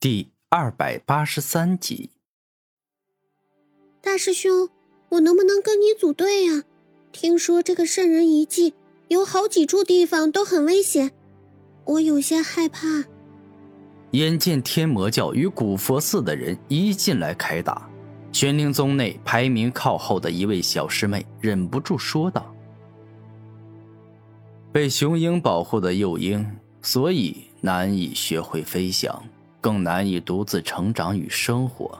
第二百八十三集。大师兄，我能不能跟你组队呀？听说这个圣人遗迹有好几处地方都很危险，我有些害怕。眼见天魔教与古佛寺的人一进来开打，玄灵宗内排名靠后的一位小师妹忍不住说道：“被雄鹰保护的幼鹰，所以难以学会飞翔，更难以独自成长与生活。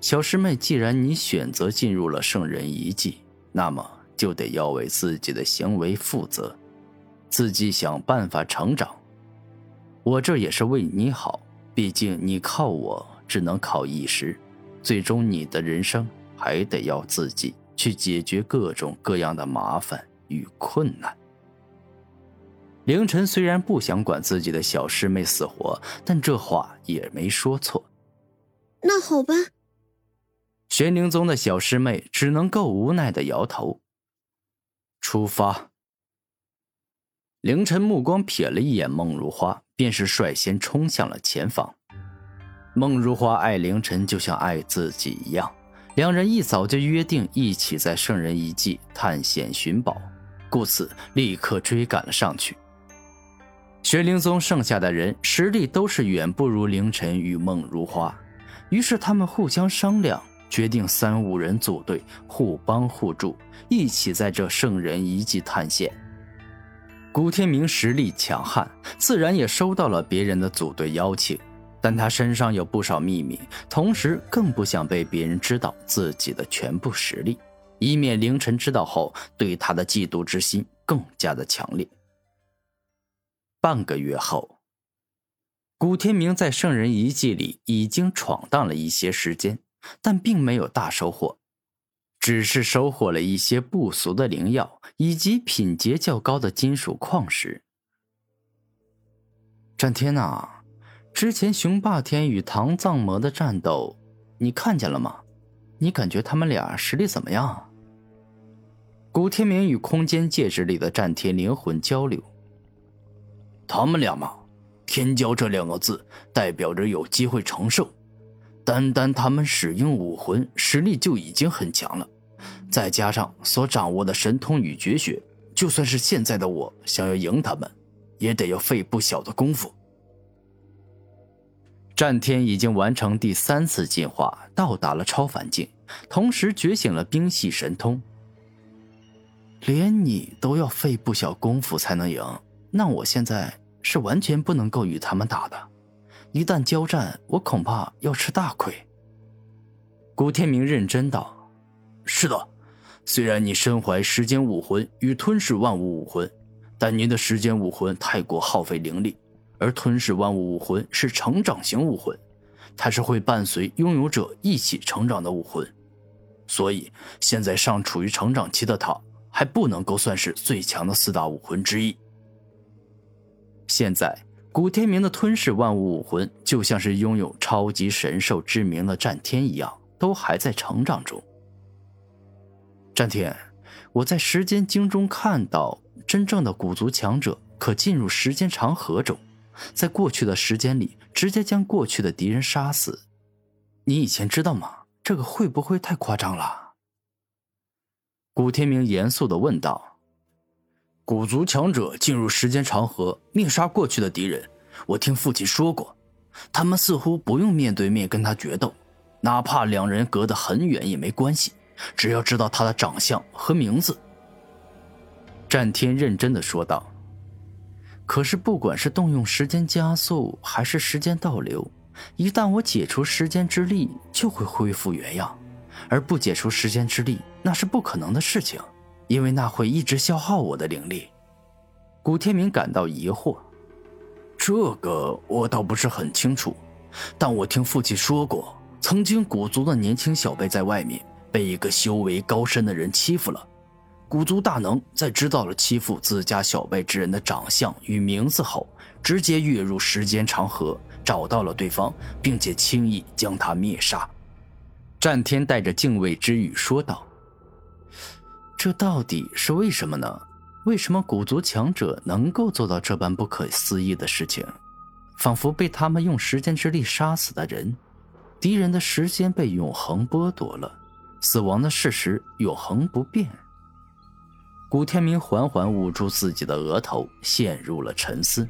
小师妹，既然你选择进入了圣人遗迹，那么就得要为自己的行为负责，自己想办法成长。”我这也是为你好，毕竟你靠我只能靠一时，最终你的人生还得要自己去解决各种各样的麻烦与困难。凌晨虽然不想管自己的小师妹死活，但这话也没说错。那好吧。玄灵宗的小师妹只能够无奈的摇头。出发。凌晨目光瞥了一眼孟如花。便是率先冲向了前方。孟如花爱凌晨就像爱自己一样，两人一早就约定一起在圣人遗迹探险寻宝，故此立刻追赶了上去。玄灵宗剩下的人实力都是远不如凌晨与孟如花，于是他们互相商量，决定三五人组队，互帮互助，一起在这圣人遗迹探险。古天明实力强悍，自然也收到了别人的组队邀请，但他身上有不少秘密，同时更不想被别人知道自己的全部实力，以免凌晨知道后对他的嫉妒之心更加的强烈。半个月后，古天明在圣人遗迹里已经闯荡了一些时间，但并没有大收获。只是收获了一些不俗的灵药，以及品阶较高的金属矿石。战天呐，之前雄霸天与唐藏魔的战斗，你看见了吗？你感觉他们俩实力怎么样？古天明与空间戒指里的战天灵魂交流。他们俩嘛，天骄这两个字代表着有机会成圣。单单他们使用武魂，实力就已经很强了，再加上所掌握的神通与绝学，就算是现在的我想要赢他们，也得要费不小的功夫。战天已经完成第三次进化，到达了超凡境，同时觉醒了冰系神通。连你都要费不小功夫才能赢，那我现在是完全不能够与他们打的。一旦交战，我恐怕要吃大亏。古天明认真道：“是的，虽然你身怀时间武魂与吞噬万物武魂，但您的时间武魂太过耗费灵力，而吞噬万物武魂是成长型武魂，它是会伴随拥有者一起成长的武魂，所以现在尚处于成长期的他，还不能够算是最强的四大武魂之一。现在。”古天明的吞噬万物武魂，就像是拥有超级神兽之名的战天一样，都还在成长中。战天，我在时间经中看到，真正的古族强者可进入时间长河中，在过去的时间里直接将过去的敌人杀死。你以前知道吗？这个会不会太夸张了？古天明严肃的问道。古族强者进入时间长河，灭杀过去的敌人。我听父亲说过，他们似乎不用面对面跟他决斗，哪怕两人隔得很远也没关系，只要知道他的长相和名字。战天认真的说道：“可是，不管是动用时间加速，还是时间倒流，一旦我解除时间之力，就会恢复原样；而不解除时间之力，那是不可能的事情。”因为那会一直消耗我的灵力，古天明感到疑惑。这个我倒不是很清楚，但我听父亲说过，曾经古族的年轻小辈在外面被一个修为高深的人欺负了。古族大能在知道了欺负自家小辈之人的长相与名字后，直接跃入时间长河，找到了对方，并且轻易将他灭杀。战天带着敬畏之语说道。这到底是为什么呢？为什么古族强者能够做到这般不可思议的事情？仿佛被他们用时间之力杀死的人。敌人的时间被永恒剥夺了，死亡的事实永恒不变。古天明缓缓捂住自己的额头，陷入了沉思。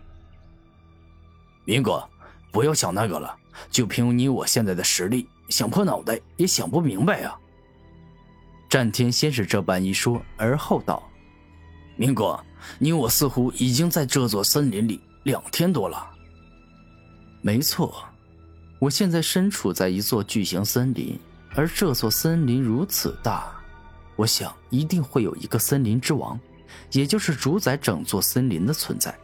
明哥，不要想那个了，就凭你我现在的实力，想破脑袋也想不明白啊！战天先是这般一说，而后道：“明哥，你我似乎已经在这座森林里两天多了。”没错。我现在身处在一座巨型森林，而这座森林如此大，我想一定会有一个森林之王，也就是主宰整座森林的存在。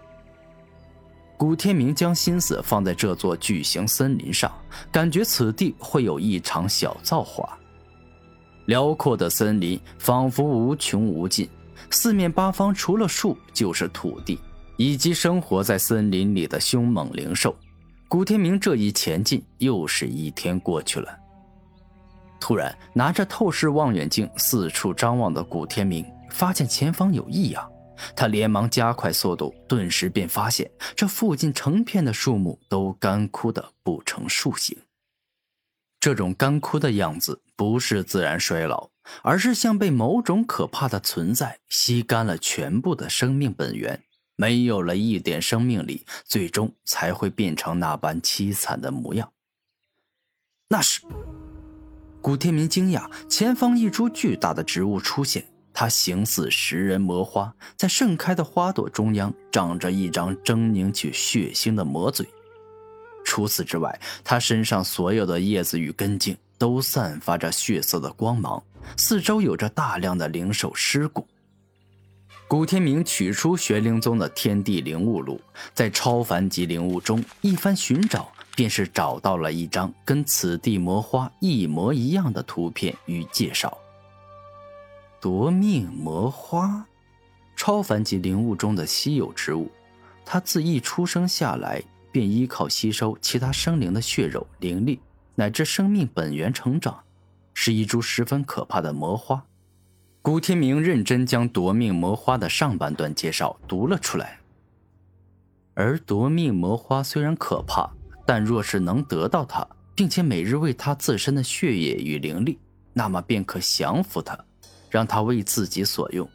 古天明将心思放在这座巨型森林上，感觉此地会有一场小造化。辽阔的森林仿佛无穷无尽，四面八方除了树就是土地，以及生活在森林里的凶猛灵兽。古天明这一前进，又是一天过去了。突然，拿着透视望远镜四处张望的古天明发现前方有异样，他连忙加快速度，顿时便发现这附近成片的树木都干枯的不成树形。这种干枯的样子不是自然衰老，而是像被某种可怕的存在吸干了全部的生命本源。没有了一点生命力，最终才会变成那般凄惨的模样。那是古天明惊讶，前方一株巨大的植物出现，它形似食人魔花，在盛开的花朵中央长着一张狰狞且血腥的魔嘴。除此之外，它身上所有的叶子与根茎都散发着血色的光芒，四周有着大量的灵兽尸骨。古天明取出玄灵宗的天地灵物录，在超凡级灵物中一番寻找，便是找到了一张跟此地魔花一模一样的图片与介绍。夺命魔花，超凡级灵物中的稀有植物，它自一出生下来便依靠吸收其他生灵的血肉、灵力乃至生命本源成长，是一株十分可怕的魔花。古天明认真将夺命魔花的上半段介绍读了出来。而夺命魔花虽然可怕，但若是能得到它，并且每日为它自身的血液与灵力，那么便可降服它，让它为自己所用。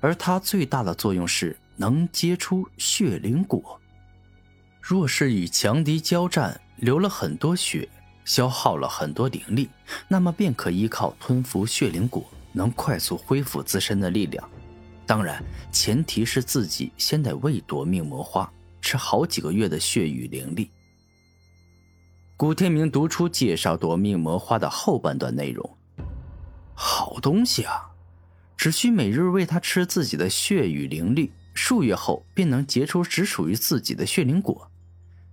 而它最大的作用是能结出血灵果。若是与强敌交战，流了很多血，消耗了很多灵力，那么便可依靠吞服血灵果。能快速恢复自身的力量，当然前提是自己先得喂夺命魔花，吃好几个月的血与灵力。古天明读出介绍夺命魔花的后半段内容：好东西啊，只需每日喂它吃自己的血与灵力，数月后便能结出只属于自己的血灵果，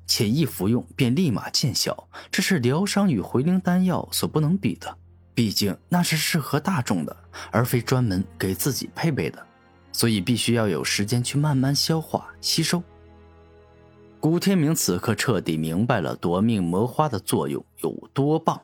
且一服用便立马见效，这是疗伤与回灵丹药所不能比的。毕竟那是适合大众的，而非专门给自己配备的，所以必须要有时间去慢慢消化吸收。古天明此刻彻底明白了夺命魔花的作用有多棒。